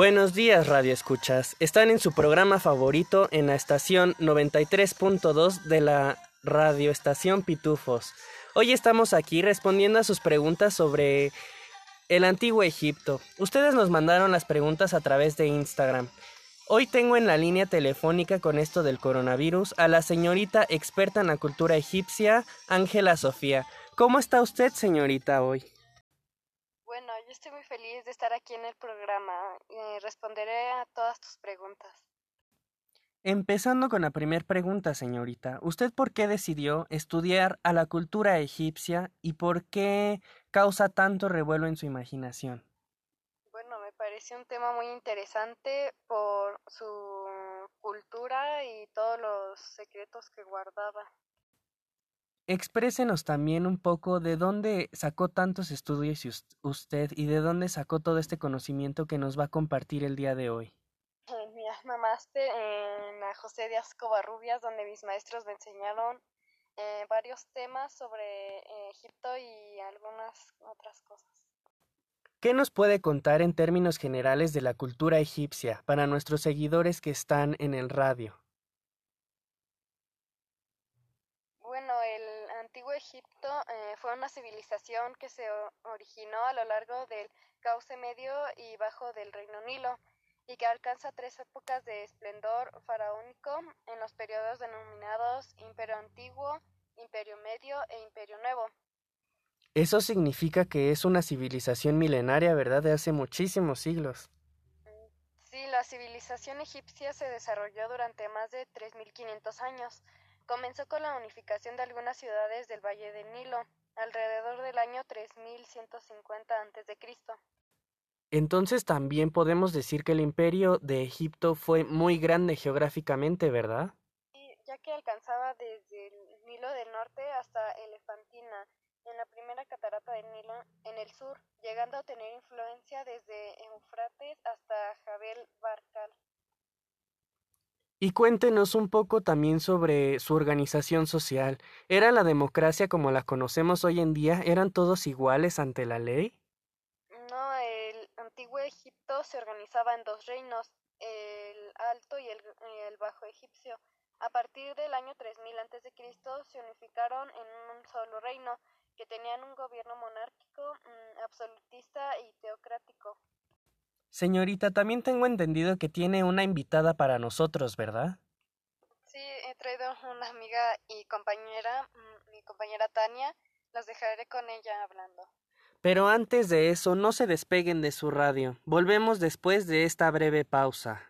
Buenos días, Radio Escuchas. Están en su programa favorito en la estación 93.2 de la radioestación Pitufos. Hoy estamos aquí respondiendo a sus preguntas sobre el antiguo Egipto. Ustedes nos mandaron las preguntas a través de Instagram. Hoy tengo en la línea telefónica con esto del coronavirus a la señorita experta en la cultura egipcia, Ángela Sofía. ¿Cómo está usted, señorita, hoy? Yo estoy muy feliz de estar aquí en el programa y responderé a todas tus preguntas. Empezando con la primera pregunta, señorita. ¿Usted por qué decidió estudiar a la cultura egipcia y por qué causa tanto revuelo en su imaginación? Bueno, me pareció un tema muy interesante por su cultura y todos los secretos que guardaba. Exprésenos también un poco de dónde sacó tantos estudios usted y de dónde sacó todo este conocimiento que nos va a compartir el día de hoy. Mi alma máster en la José de Covarrubias, donde mis maestros me enseñaron eh, varios temas sobre eh, Egipto y algunas otras cosas. ¿Qué nos puede contar en términos generales de la cultura egipcia para nuestros seguidores que están en el radio? antiguo Egipto eh, fue una civilización que se originó a lo largo del cauce medio y bajo del reino Nilo y que alcanza tres épocas de esplendor faraónico en los periodos denominados Imperio Antiguo, Imperio Medio e Imperio Nuevo. Eso significa que es una civilización milenaria, ¿verdad? De hace muchísimos siglos. Sí, la civilización egipcia se desarrolló durante más de 3.500 años Comenzó con la unificación de algunas ciudades del Valle del Nilo, alrededor del año 3150 a.C. Entonces también podemos decir que el imperio de Egipto fue muy grande geográficamente, ¿verdad? Sí, ya que alcanzaba desde el Nilo del Norte hasta Elefantina, en la primera catarata del Nilo, en el sur, llegando a tener influencia desde Eufrates hasta Jabel Barkal. Y cuéntenos un poco también sobre su organización social. ¿Era la democracia como la conocemos hoy en día? ¿Eran todos iguales ante la ley? No, el antiguo Egipto se organizaba en dos reinos, el Alto y el, Bajo Egipcio. A partir del año 3000 a.C. se unificaron en un solo reino, que tenían un gobierno monárquico, mm, absolutista y teocrático. Señorita, también tengo entendido que tiene una invitada para nosotros, ¿verdad? Sí, he traído una amiga y compañera, mm, mi compañera Tania. Los dejaré con ella hablando. Pero antes de eso, no se despeguen de su radio. Volvemos después de esta breve pausa.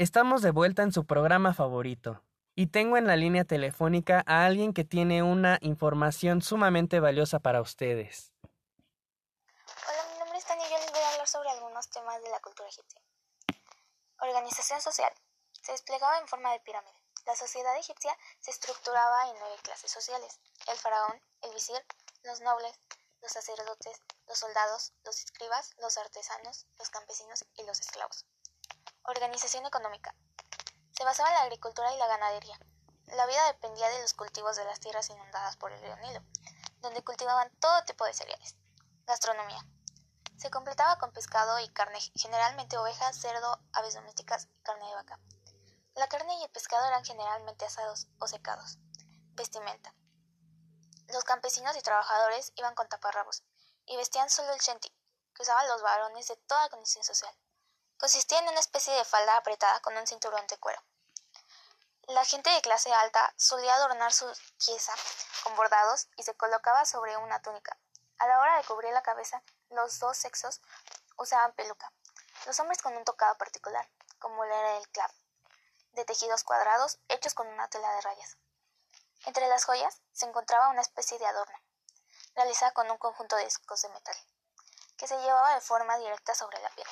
Estamos de vuelta en su programa favorito. Y tengo en la línea telefónica a alguien que tiene una información sumamente valiosa para ustedes. Hola, mi nombre es Tania y yo les voy a hablar sobre algunos temas de la cultura egipcia. Organización social. Se desplegaba en forma de pirámide. La sociedad egipcia se estructuraba en nueve clases sociales. El faraón, el visir, los nobles, los sacerdotes, los soldados, los escribas, los artesanos, los campesinos y los esclavos. Organización económica. Se basaba en la agricultura y la ganadería. La vida dependía de los cultivos de las tierras inundadas por el río Nilo, donde cultivaban todo tipo de cereales. Gastronomía. Se completaba con pescado y carne, generalmente ovejas, cerdo, aves domésticas y carne de vaca. La carne y el pescado eran generalmente asados o secados. Vestimenta. Los campesinos y trabajadores iban con taparrabos y vestían solo el shenti, que usaban los varones de toda condición social. Consistía en una especie de falda apretada con un cinturón de cuero. La gente de clase alta solía adornar su pieza con bordados y se colocaba sobre una túnica. A la hora de cubrir la cabeza, los dos sexos usaban peluca. Los hombres con un tocado particular, como era el clav, de tejidos cuadrados hechos con una tela de rayas. Entre las joyas se encontraba una especie de adorno, realizada con un conjunto de discos de metal, que se llevaba de forma directa sobre la piel.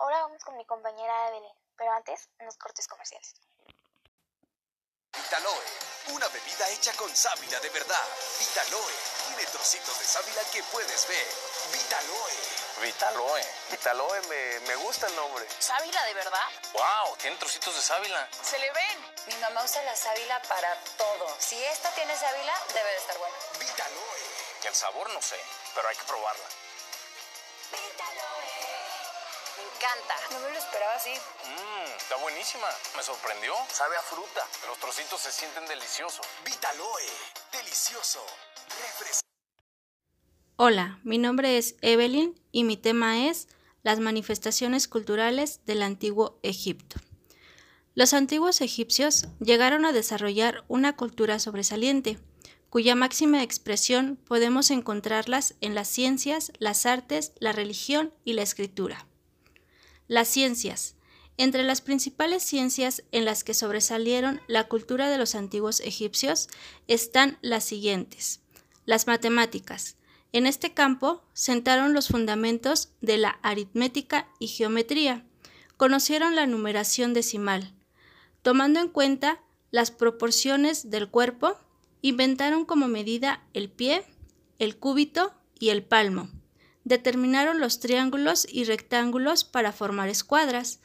Ahora vamos con mi compañera Evelyn, pero antes unos cortes comerciales. Vitaloe, una bebida hecha con sábila de verdad. Vitaloe tiene trocitos de sábila que puedes ver. Vitaloe. Vitaloe. Vitaloe, me, me gusta el nombre. ¿Sábila de verdad? ¡Wow! Tiene trocitos de sábila. Se le ven. Mi mamá usa la sábila para todo. Si esta tiene sábila, debe de estar buena. Vitaloe. El sabor no sé, pero hay que probarla. Encanta. No me lo esperaba así. Mmm, está buenísima. Me sorprendió. Sabe a fruta. Los trocitos se sienten deliciosos. Vitaloe. Delicioso. Refrescante. Hola, mi nombre es Evelyn y mi tema es las manifestaciones culturales del antiguo Egipto. Los antiguos egipcios llegaron a desarrollar una cultura sobresaliente, cuya máxima expresión podemos encontrarlas en las ciencias, las artes, la religión y la escritura. Las ciencias. Entre las principales ciencias en las que sobresalieron la cultura de los antiguos egipcios están las siguientes. Las matemáticas. En este campo sentaron los fundamentos de la aritmética y geometría. Conocieron la numeración decimal. Tomando en cuenta las proporciones del cuerpo, inventaron como medida el pie, el cúbito y el palmo. Determinaron los triángulos y rectángulos para formar escuadras.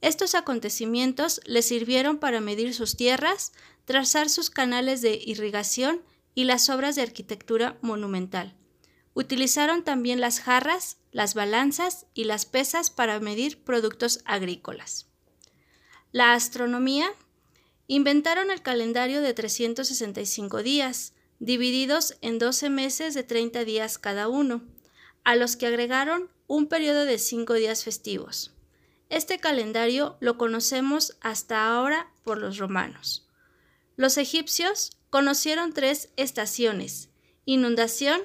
Estos acontecimientos les sirvieron para medir sus tierras, trazar sus canales de irrigación y las obras de arquitectura monumental. Utilizaron también las jarras, las balanzas y las pesas para medir productos agrícolas. La astronomía. Inventaron el calendario de 365 días, divididos en 12 meses de 30 días cada uno, a los que agregaron un periodo de 5 días festivos. Este calendario lo conocemos hasta ahora por los romanos. Los egipcios conocieron tres estaciones, inundación,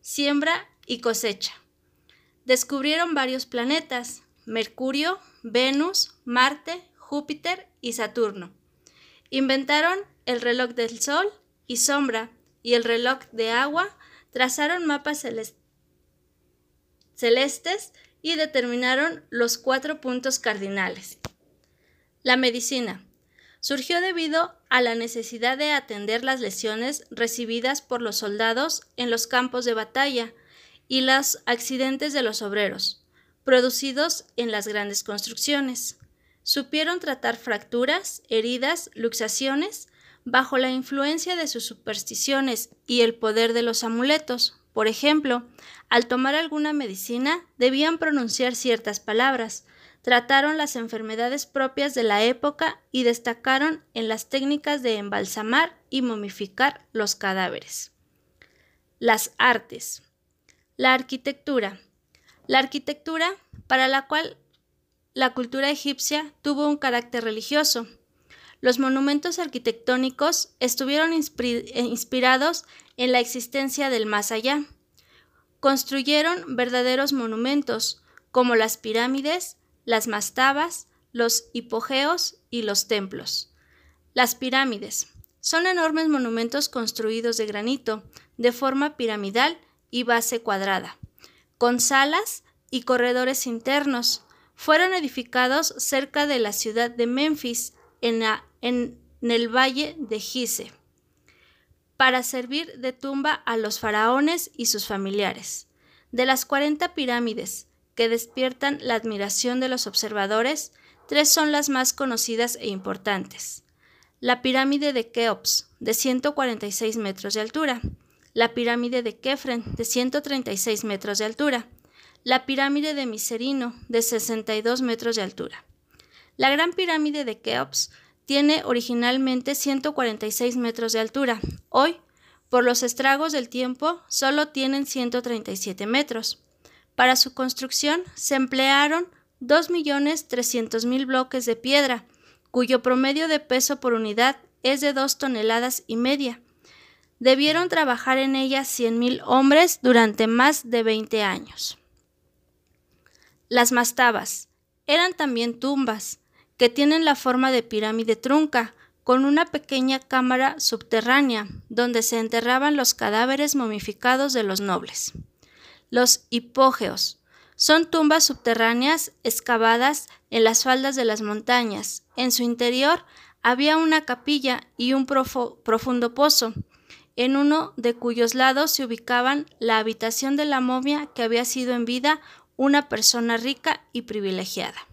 siembra y cosecha. Descubrieron varios planetas, Mercurio, Venus, Marte, Júpiter y Saturno. Inventaron el reloj del Sol y sombra y el reloj de agua, trazaron mapas celestes y determinaron los cuatro puntos cardinales. La medicina surgió debido a la necesidad de atender las lesiones recibidas por los soldados en los campos de batalla y los accidentes de los obreros, producidos en las grandes construcciones. Supieron tratar fracturas, heridas, luxaciones, bajo la influencia de sus supersticiones y el poder de los amuletos. Por ejemplo, al tomar alguna medicina debían pronunciar ciertas palabras, trataron las enfermedades propias de la época y destacaron en las técnicas de embalsamar y momificar los cadáveres. Las artes. La arquitectura. La arquitectura, para la cual la cultura egipcia tuvo un carácter religioso. Los monumentos arquitectónicos estuvieron inspirados en la existencia del más allá. Construyeron verdaderos monumentos, como las pirámides, las mastabas, los hipogeos y los templos. Las pirámides son enormes monumentos construidos de granito, de forma piramidal y base cuadrada, con salas y corredores internos. Fueron edificados cerca de la ciudad de Memphis, en, en el valle de Gise, para servir de tumba a los faraones y sus familiares. De las 40 pirámides que despiertan la admiración de los observadores, tres son las más conocidas e importantes. La pirámide de Keops, de 146 metros de altura, la pirámide de Kefren, de 136 metros de altura, la pirámide de Miserino, de 62 metros de altura. La gran pirámide de Keops tiene originalmente 146 metros de altura. Hoy, por los estragos del tiempo, solo tienen 137 metros. Para su construcción se emplearon 2.300.000 bloques de piedra, cuyo promedio de peso por unidad es de 2 toneladas y media. Debieron trabajar en ella 100.000 hombres durante más de 20 años. Las mastabas eran también tumbas, que tienen la forma de pirámide trunca, con una pequeña cámara subterránea, donde se enterraban los cadáveres momificados de los nobles. los hipógeos. Son tumbas subterráneas excavadas en las faldas de las montañas. En su interior había una capilla y un profundo pozo, en uno de cuyos lados se ubicaban la habitación de la momia que había sido en vida una persona rica y privilegiada.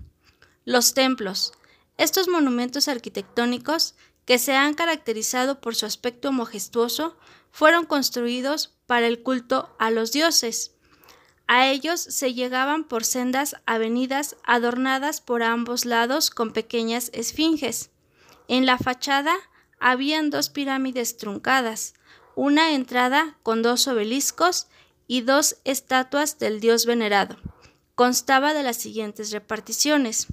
Los templos. Estos monumentos arquitectónicos, que se han caracterizado por su aspecto majestuoso, fueron construidos para el culto a los dioses. A ellos se llegaban por sendas avenidas adornadas por ambos lados con pequeñas esfinges. En la fachada habían dos pirámides truncadas, una entrada con dos obeliscos y dos estatuas del dios venerado. Constaba de las siguientes reparticiones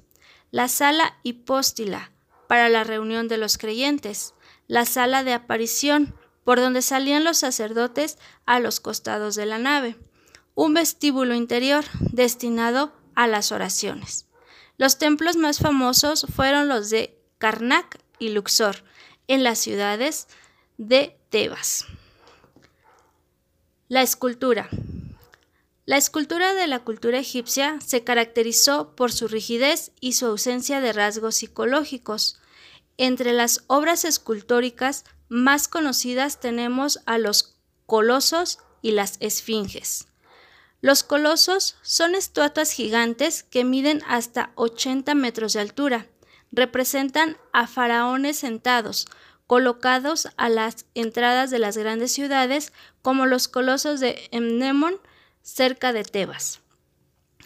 la sala hipóstila para la reunión de los creyentes, la sala de aparición por donde salían los sacerdotes a los costados de la nave, un vestíbulo interior destinado a las oraciones. Los templos más famosos fueron los de Karnak y Luxor, en las ciudades de Tebas. La escultura. La escultura de la cultura egipcia se caracterizó por su rigidez y su ausencia de rasgos psicológicos. Entre las obras escultóricas más conocidas tenemos a los colosos y las esfinges. Los colosos son estatuas gigantes que miden hasta 80 metros de altura. Representan a faraones sentados, colocados a las entradas de las grandes ciudades, como los colosos de Mnemon, cerca de Tebas.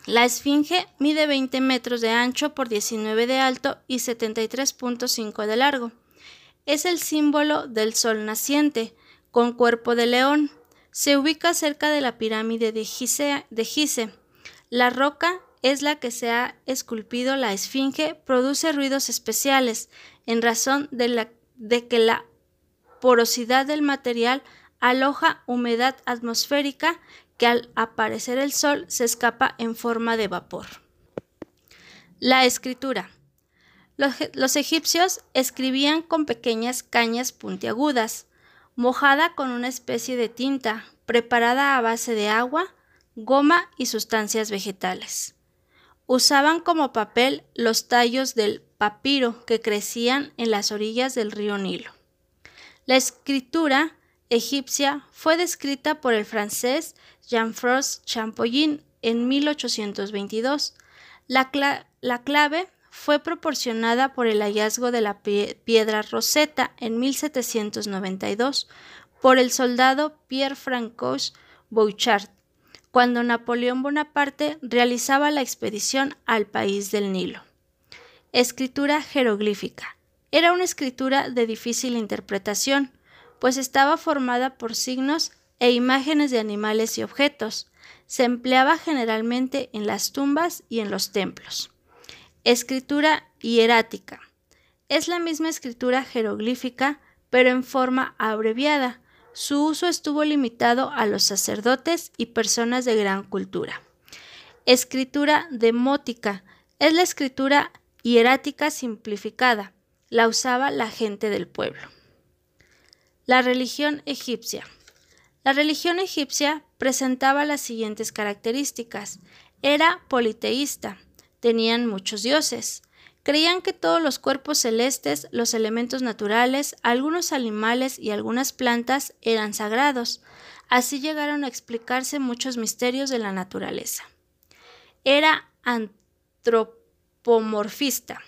La esfinge mide 20 metros de ancho por 19 de alto y 73.5 de largo. Es el símbolo del sol naciente, con cuerpo de león. Se ubica cerca de la pirámide de Gise. De. La roca es la que se ha esculpido la esfinge, produce ruidos especiales en razón de, la, de que la porosidad del material aloja humedad atmosférica que al aparecer el sol se escapa en forma de vapor. La escritura. Los, egipcios escribían con pequeñas cañas puntiagudas, mojada con una especie de tinta, preparada a base de agua, goma y sustancias vegetales. Usaban como papel los tallos del papiro que crecían en las orillas del río Nilo. La escritura egipcia fue descrita por el francés Jean-François Champollion en 1822. La, la, clave fue proporcionada por el hallazgo de la piedra Rosetta en 1792 por el soldado Pierre-Francois Bouchard, cuando Napoleón Bonaparte realizaba la expedición al país del Nilo. Escritura jeroglífica. Era una escritura de difícil interpretación, pues estaba formada por signos e imágenes de animales y objetos. Se empleaba generalmente en las tumbas y en los templos. Escritura hierática. Es la misma escritura jeroglífica, pero en forma abreviada. Su uso estuvo limitado a los sacerdotes y personas de gran cultura. Escritura demótica. Es la escritura hierática simplificada. La usaba la gente del pueblo. La religión egipcia. La religión egipcia presentaba las siguientes características. Era politeísta, tenían muchos dioses. Creían que todos los cuerpos celestes, los elementos naturales, algunos animales y algunas plantas eran sagrados. Así llegaron a explicarse muchos misterios de la naturaleza. Era antropomorfista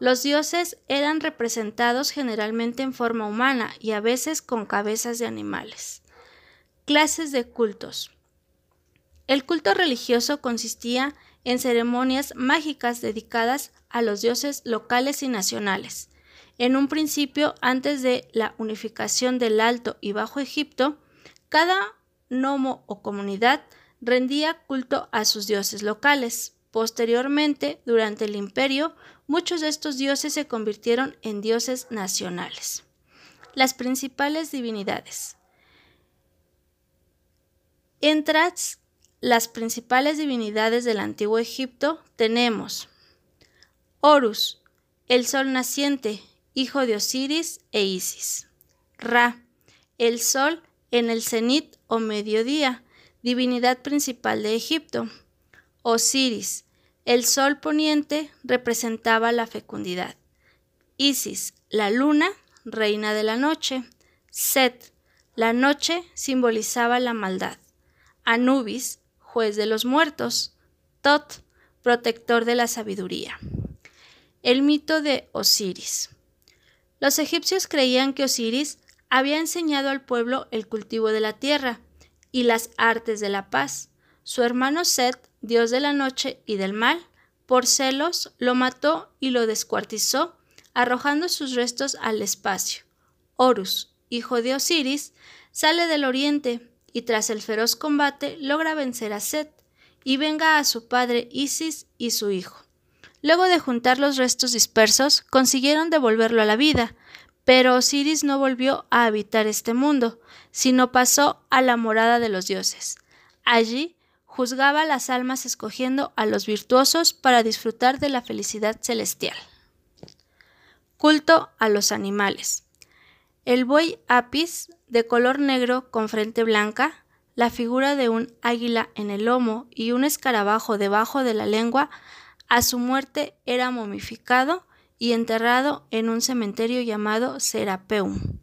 los dioses eran representados generalmente en forma humana y a veces con cabezas de animales. Clases de cultos. El culto religioso consistía en ceremonias mágicas dedicadas a los dioses locales y nacionales. En un principio, antes de la unificación del Alto y Bajo Egipto, cada nomo o comunidad rendía culto a sus dioses locales. Posteriormente, durante el imperio, muchos de estos dioses se convirtieron en dioses nacionales. Las principales divinidades. Entre las principales divinidades del antiguo Egipto tenemos Horus, el sol naciente, hijo de Osiris e Isis. Ra, el sol en el cenit o mediodía, divinidad principal de Egipto. Osiris, el sol poniente, representaba la fecundidad. Isis, la luna, reina de la noche. Set, la noche, simbolizaba la maldad. Anubis, juez de los muertos. Tot, protector de la sabiduría. El mito de Osiris. Los egipcios creían que Osiris había enseñado al pueblo el cultivo de la tierra y las artes de la paz. Su hermano Set, dios de la noche y del mal, por celos lo mató y lo descuartizó, arrojando sus restos al espacio. Horus, hijo de Osiris, sale del oriente y tras el feroz combate logra vencer a Set y venga a su padre Isis y su hijo. Luego de juntar los restos dispersos, consiguieron devolverlo a la vida, pero Osiris no volvió a habitar este mundo, sino pasó a la morada de los dioses. Allí juzgaba las almas escogiendo a los virtuosos para disfrutar de la felicidad celestial. Culto a los animales. El buey apis, de color negro con frente blanca, la figura de un águila en el lomo y un escarabajo debajo de la lengua, a su muerte era momificado y enterrado en un cementerio llamado Serapeum.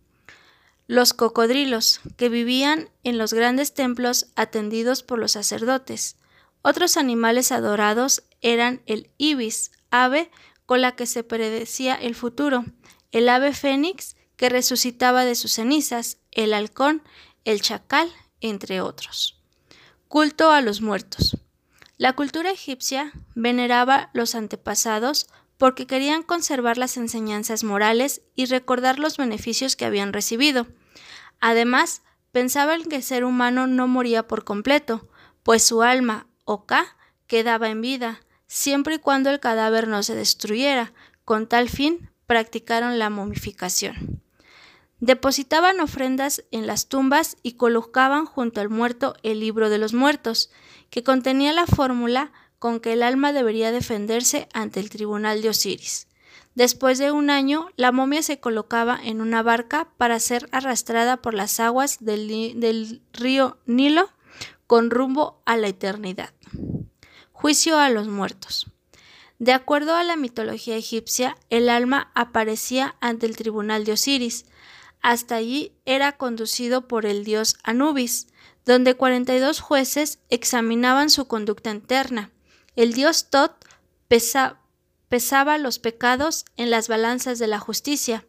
Los cocodrilos, que vivían en los grandes templos atendidos por los sacerdotes. Otros animales adorados eran el ibis, ave con la que se predecía el futuro, el ave fénix, que resucitaba de sus cenizas, el halcón, el chacal, entre otros. Culto a los muertos. La cultura egipcia veneraba los antepasados porque querían conservar las enseñanzas morales y recordar los beneficios que habían recibido. Además, pensaban que el ser humano no moría por completo, pues su alma, o Ka, quedaba en vida, siempre y cuando el cadáver no se destruyera. Con tal fin, practicaron la momificación. Depositaban ofrendas en las tumbas y colocaban junto al muerto el libro de los muertos, que contenía la fórmula con que el alma debería defenderse ante el tribunal de Osiris. Después de un año, la momia se colocaba en una barca para ser arrastrada por las aguas del, río Nilo con rumbo a la eternidad. Juicio a los muertos. De acuerdo a la mitología egipcia, el alma aparecía ante el tribunal de Osiris, hasta allí era conducido por el dios Anubis, donde 42 jueces examinaban su conducta interna. El dios Tot pesaba los pecados en las balanzas de la justicia.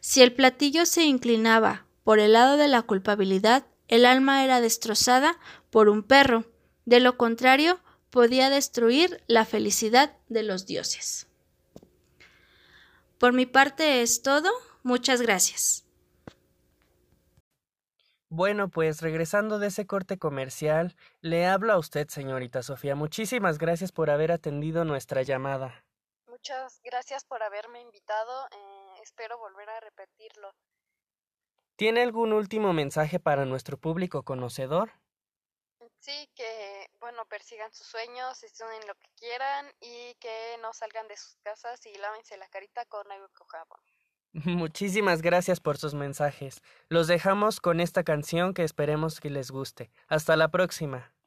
Si el platillo se inclinaba por el lado de la culpabilidad, el alma era destrozada por un perro. De lo contrario, podía destruir la felicidad de los dioses. Por mi parte es todo. Muchas gracias. Bueno, pues regresando de ese corte comercial, le hablo a usted, señorita Sofía. Muchísimas gracias por haber atendido nuestra llamada. Muchas gracias por haberme invitado. Eh, espero volver a repetirlo. ¿Tiene algún último mensaje para nuestro público conocedor? Sí, que, bueno, persigan sus sueños, estudien lo que quieran y que no salgan de sus casas y lávense la carita con agua con jabón. Muchísimas gracias por sus mensajes. Los dejamos con esta canción que esperemos que les guste. Hasta la próxima.